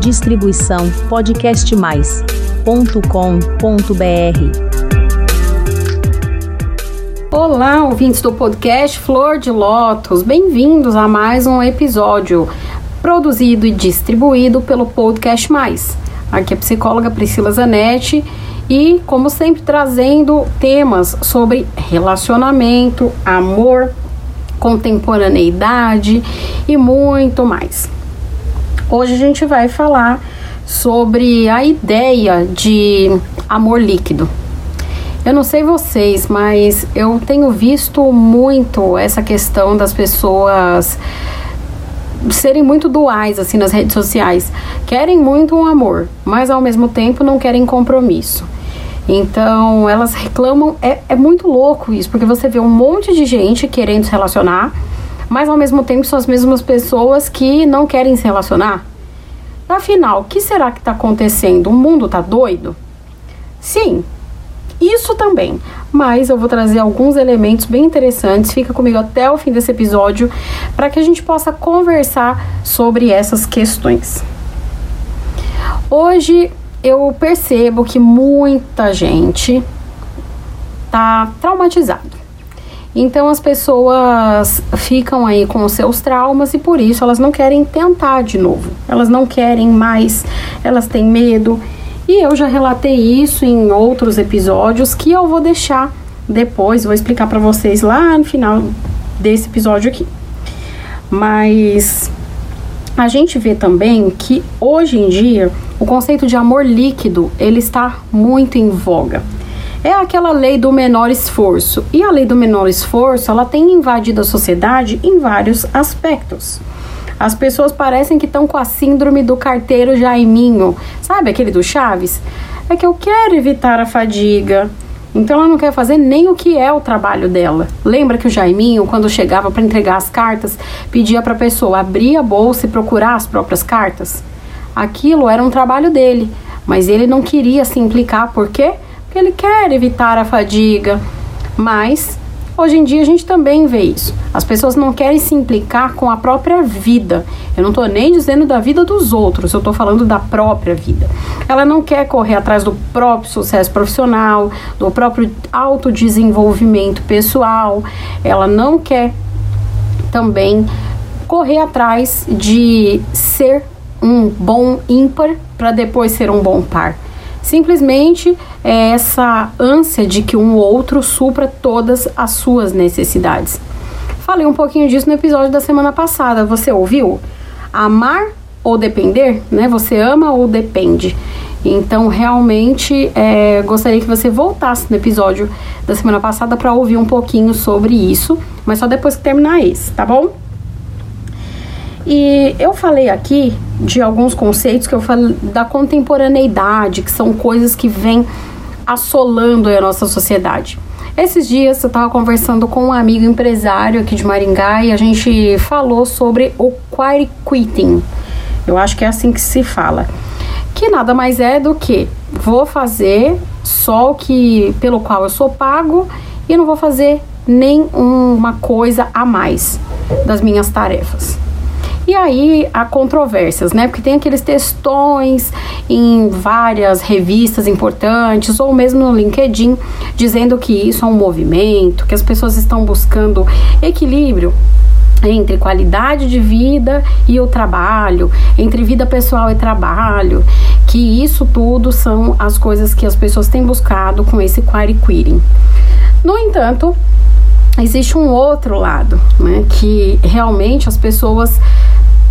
Distribuição podcastmais.com.br. Olá, ouvintes do podcast Flor de Lótus. Bem-vindos a mais um episódio produzido e distribuído pelo Podcast Mais. Aqui é a psicóloga Priscila Zanetti e, como sempre, trazendo temas sobre relacionamento, amor, contemporaneidade e muito mais. Hoje a gente vai falar sobre a ideia de amor líquido. Eu não sei vocês, mas eu tenho visto muito essa questão das pessoas serem muito duais assim nas redes sociais. Querem muito um amor, mas ao mesmo tempo não querem compromisso. Então elas reclamam, é, é muito louco isso, porque você vê um monte de gente querendo se relacionar, mas ao mesmo tempo são as mesmas pessoas que não querem se relacionar. Afinal, o que será que está acontecendo? O mundo está doido? Sim, isso também. Mas eu vou trazer alguns elementos bem interessantes. Fica comigo até o fim desse episódio para que a gente possa conversar sobre essas questões. Hoje eu percebo que muita gente tá traumatizado. Então as pessoas ficam aí com os seus traumas e por isso elas não querem tentar de novo. Elas não querem mais, elas têm medo. E eu já relatei isso em outros episódios que eu vou deixar depois, vou explicar para vocês lá no final desse episódio aqui. Mas a gente vê também que hoje em dia o conceito de amor líquido ele está muito em voga. É aquela lei do menor esforço. E a lei do menor esforço, ela tem invadido a sociedade em vários aspectos. As pessoas parecem que estão com a síndrome do carteiro Jaiminho. Sabe aquele do Chaves? É que eu quero evitar a fadiga. Então ela não quer fazer nem o que é o trabalho dela. Lembra que o Jaiminho, quando chegava para entregar as cartas, pedia para a pessoa abrir a bolsa e procurar as próprias cartas? Aquilo era um trabalho dele, mas ele não queria se implicar, por quê? Porque ele quer evitar a fadiga. Mas hoje em dia a gente também vê isso. As pessoas não querem se implicar com a própria vida. Eu não estou nem dizendo da vida dos outros, eu estou falando da própria vida. Ela não quer correr atrás do próprio sucesso profissional, do próprio autodesenvolvimento pessoal. Ela não quer também correr atrás de ser um bom ímpar para depois ser um bom par. Simplesmente é essa ânsia de que um outro supra todas as suas necessidades. Falei um pouquinho disso no episódio da semana passada. Você ouviu? Amar ou depender, né? Você ama ou depende. Então, realmente, é, gostaria que você voltasse no episódio da semana passada para ouvir um pouquinho sobre isso, mas só depois que terminar esse, tá bom? E eu falei aqui de alguns conceitos que eu falei da contemporaneidade, que são coisas que vêm assolando a nossa sociedade. Esses dias eu estava conversando com um amigo empresário aqui de Maringá e a gente falou sobre o quiet quitting. Eu acho que é assim que se fala. Que nada mais é do que vou fazer só o que pelo qual eu sou pago e não vou fazer nem uma coisa a mais das minhas tarefas. E aí há controvérsias, né? Porque tem aqueles textões em várias revistas importantes ou mesmo no LinkedIn dizendo que isso é um movimento, que as pessoas estão buscando equilíbrio entre qualidade de vida e o trabalho, entre vida pessoal e trabalho, que isso tudo são as coisas que as pessoas têm buscado com esse query quitting. No entanto, existe um outro lado, né, que realmente as pessoas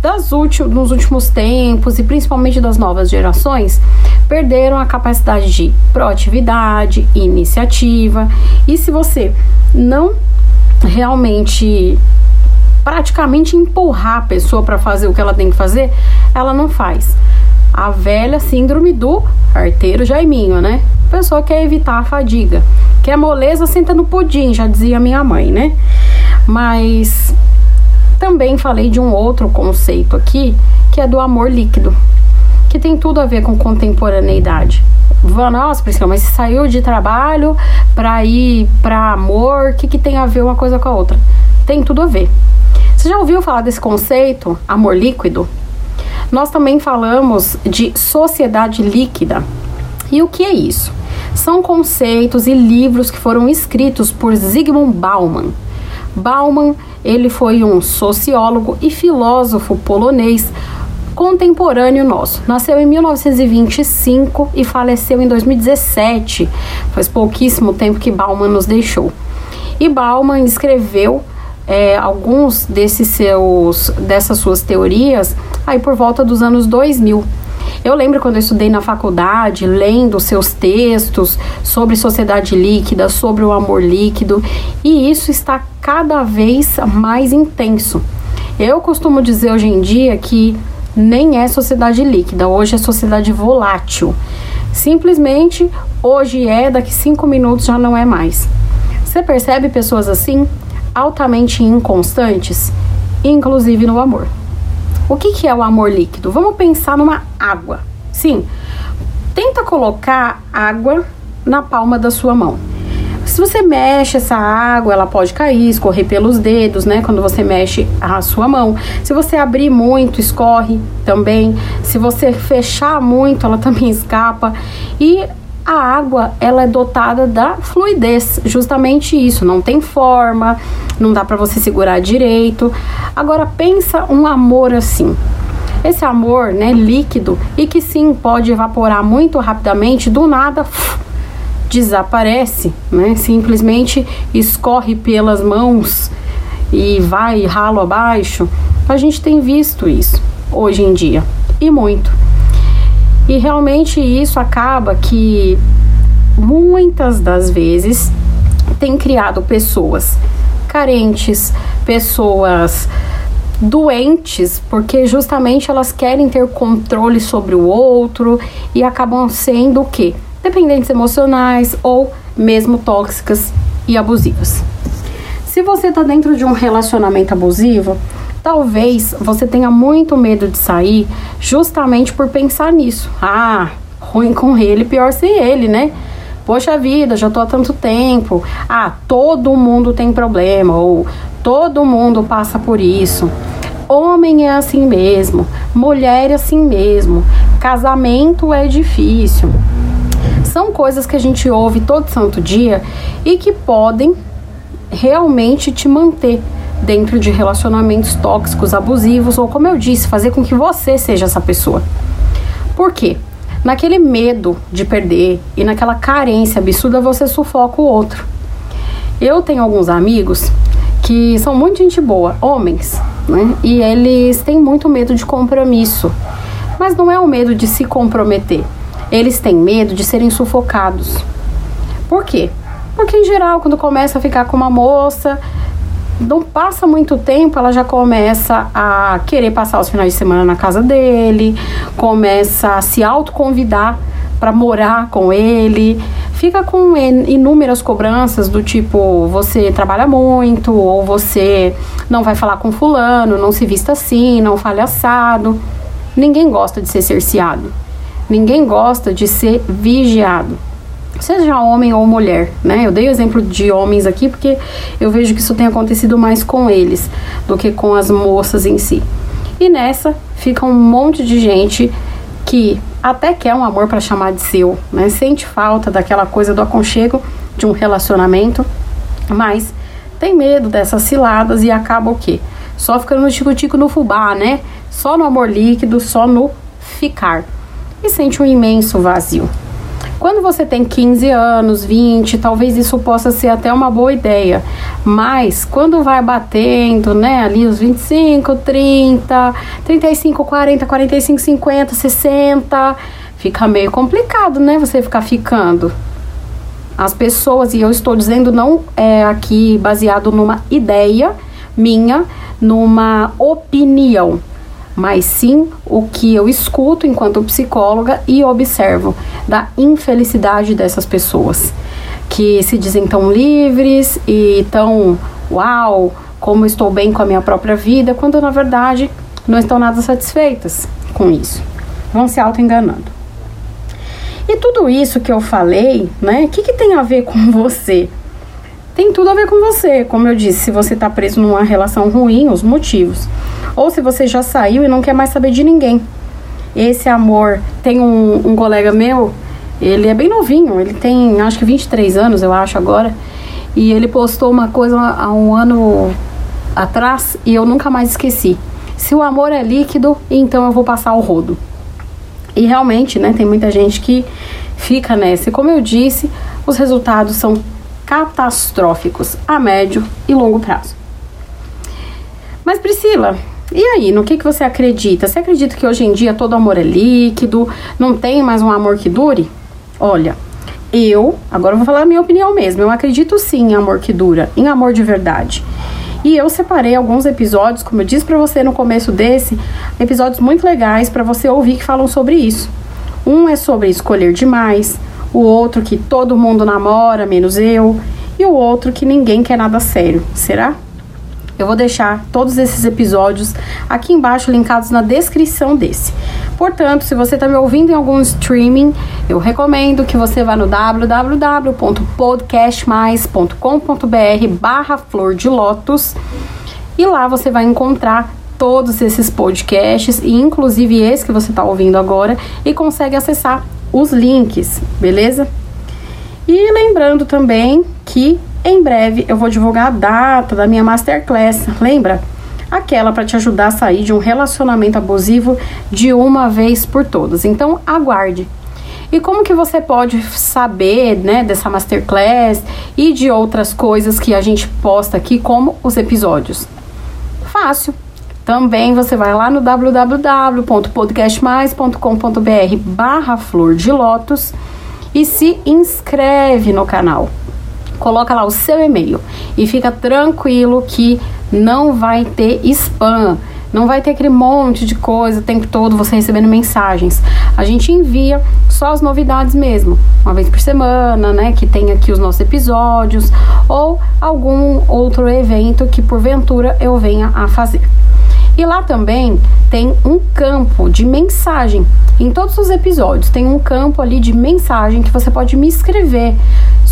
das nos últimos tempos e principalmente das novas gerações perderam a capacidade de proatividade, iniciativa. E se você não realmente praticamente empurrar a pessoa para fazer o que ela tem que fazer, ela não faz. A velha síndrome do arteiro Jaiminho, né? A pessoa quer evitar a fadiga. Quer moleza, senta no pudim, já dizia minha mãe, né? Mas também falei de um outro conceito aqui, que é do amor líquido, que tem tudo a ver com contemporaneidade. Nossa, Priscila, mas você saiu de trabalho para ir para amor, o que, que tem a ver uma coisa com a outra? Tem tudo a ver. Você já ouviu falar desse conceito, amor líquido? nós também falamos de sociedade líquida. E o que é isso? São conceitos e livros que foram escritos por Zygmunt Bauman. Bauman, ele foi um sociólogo e filósofo polonês contemporâneo nosso. Nasceu em 1925 e faleceu em 2017. Faz pouquíssimo tempo que Bauman nos deixou. E Bauman escreveu é, alguns desses seus dessas suas teorias aí por volta dos anos 2000. Eu lembro quando eu estudei na faculdade, lendo seus textos sobre sociedade líquida, sobre o amor líquido, e isso está cada vez mais intenso. Eu costumo dizer hoje em dia que nem é sociedade líquida, hoje é sociedade volátil. Simplesmente hoje é, daqui cinco minutos já não é mais. Você percebe pessoas assim, altamente inconstantes, inclusive no amor. O que, que é o amor líquido? Vamos pensar numa água. Sim, tenta colocar água na palma da sua mão. Se você mexe essa água, ela pode cair, escorrer pelos dedos, né? Quando você mexe a sua mão. Se você abrir muito, escorre também. Se você fechar muito, ela também escapa. E a água ela é dotada da fluidez, justamente isso, não tem forma, não dá para você segurar direito. Agora pensa um amor assim. Esse amor, né, líquido e que sim pode evaporar muito rapidamente, do nada desaparece, né? Simplesmente escorre pelas mãos e vai ralo abaixo. A gente tem visto isso hoje em dia e muito. E realmente isso acaba que muitas das vezes tem criado pessoas carentes, pessoas doentes, porque justamente elas querem ter controle sobre o outro e acabam sendo o quê? Dependentes emocionais ou mesmo tóxicas e abusivas. Se você está dentro de um relacionamento abusivo, Talvez você tenha muito medo de sair justamente por pensar nisso. Ah, ruim com ele, pior sem ele, né? Poxa vida, já tô há tanto tempo. Ah, todo mundo tem problema ou todo mundo passa por isso. Homem é assim mesmo, mulher é assim mesmo, casamento é difícil. São coisas que a gente ouve todo santo dia e que podem realmente te manter dentro de relacionamentos tóxicos, abusivos, ou como eu disse, fazer com que você seja essa pessoa. Por quê? Naquele medo de perder e naquela carência absurda, você sufoca o outro. Eu tenho alguns amigos que são muito gente boa, homens, né? E eles têm muito medo de compromisso. Mas não é o medo de se comprometer. Eles têm medo de serem sufocados. Por quê? Porque em geral, quando começa a ficar com uma moça, não passa muito tempo, ela já começa a querer passar os finais de semana na casa dele, começa a se autoconvidar para morar com ele, fica com inúmeras cobranças do tipo você trabalha muito ou você não vai falar com fulano, não se vista assim, não fale assado. Ninguém gosta de ser cerceado. Ninguém gosta de ser vigiado seja homem ou mulher, né? Eu dei o exemplo de homens aqui porque eu vejo que isso tem acontecido mais com eles do que com as moças em si. E nessa fica um monte de gente que até quer um amor para chamar de seu, né? Sente falta daquela coisa do aconchego de um relacionamento, mas tem medo dessas ciladas e acaba o quê? Só ficando no tico-tico no fubá, né? Só no amor líquido, só no ficar. E sente um imenso vazio. Quando você tem 15 anos, 20, talvez isso possa ser até uma boa ideia. Mas quando vai batendo, né, ali os 25, 30, 35, 40, 45, 50, 60, fica meio complicado, né, você ficar ficando. As pessoas, e eu estou dizendo não é aqui baseado numa ideia minha, numa opinião mas sim o que eu escuto enquanto psicóloga e observo da infelicidade dessas pessoas que se dizem tão livres e tão uau, como estou bem com a minha própria vida, quando na verdade não estão nada satisfeitas com isso. Vão se auto-enganando. E tudo isso que eu falei, né, o que, que tem a ver com você? Tem tudo a ver com você, como eu disse, se você está preso numa relação ruim, os motivos. Ou se você já saiu e não quer mais saber de ninguém. Esse amor, tem um, um colega meu, ele é bem novinho, ele tem acho que 23 anos, eu acho agora, e ele postou uma coisa há um ano atrás e eu nunca mais esqueci. Se o amor é líquido, então eu vou passar o rodo. E realmente, né, tem muita gente que fica nessa. E como eu disse, os resultados são catastróficos a médio e longo prazo. Mas Priscila, e aí, no que, que você acredita? Você acredita que hoje em dia todo amor é líquido, não tem mais um amor que dure? Olha, eu, agora eu vou falar a minha opinião mesmo, eu acredito sim em amor que dura, em amor de verdade. E eu separei alguns episódios, como eu disse para você no começo desse, episódios muito legais para você ouvir que falam sobre isso. Um é sobre escolher demais, o outro que todo mundo namora, menos eu, e o outro que ninguém quer nada sério. Será? Eu vou deixar todos esses episódios aqui embaixo linkados na descrição desse. Portanto, se você está me ouvindo em algum streaming, eu recomendo que você vá no www.podcastmais.com.br barra flor de lótus e lá você vai encontrar todos esses podcasts e inclusive esse que você está ouvindo agora e consegue acessar os links, beleza? E lembrando também que em breve eu vou divulgar a data da minha masterclass, lembra? Aquela para te ajudar a sair de um relacionamento abusivo de uma vez por todas. Então aguarde. E como que você pode saber, né, dessa masterclass e de outras coisas que a gente posta aqui, como os episódios? Fácil. Também você vai lá no www.podcastmais.com.br barra flor de lótus e se inscreve no canal coloca lá o seu e-mail e fica tranquilo que não vai ter spam. Não vai ter aquele monte de coisa o tempo todo você recebendo mensagens. A gente envia só as novidades mesmo, uma vez por semana, né? Que tem aqui os nossos episódios ou algum outro evento que porventura eu venha a fazer. E lá também tem um campo de mensagem. Em todos os episódios tem um campo ali de mensagem que você pode me escrever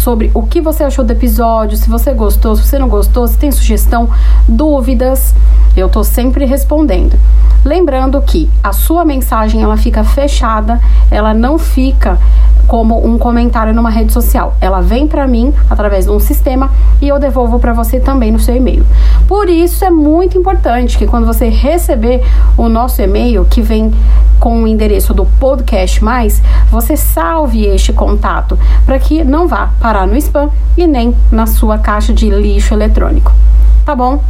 sobre o que você achou do episódio, se você gostou, se você não gostou, se tem sugestão, dúvidas. Eu tô sempre respondendo. Lembrando que a sua mensagem ela fica fechada, ela não fica como um comentário numa rede social. Ela vem para mim através de um sistema e eu devolvo para você também no seu e-mail. Por isso é muito importante que quando você receber o nosso e-mail que vem com o endereço do podcast mais, você salve este contato para que não vá parar no spam e nem na sua caixa de lixo eletrônico. Tá bom?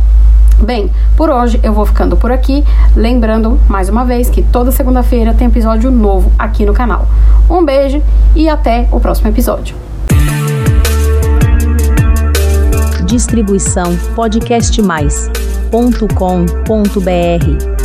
Bem, por hoje eu vou ficando por aqui, lembrando mais uma vez que toda segunda-feira tem episódio novo aqui no canal. Um beijo e até o próximo episódio. Distribuição podcastmais.com.br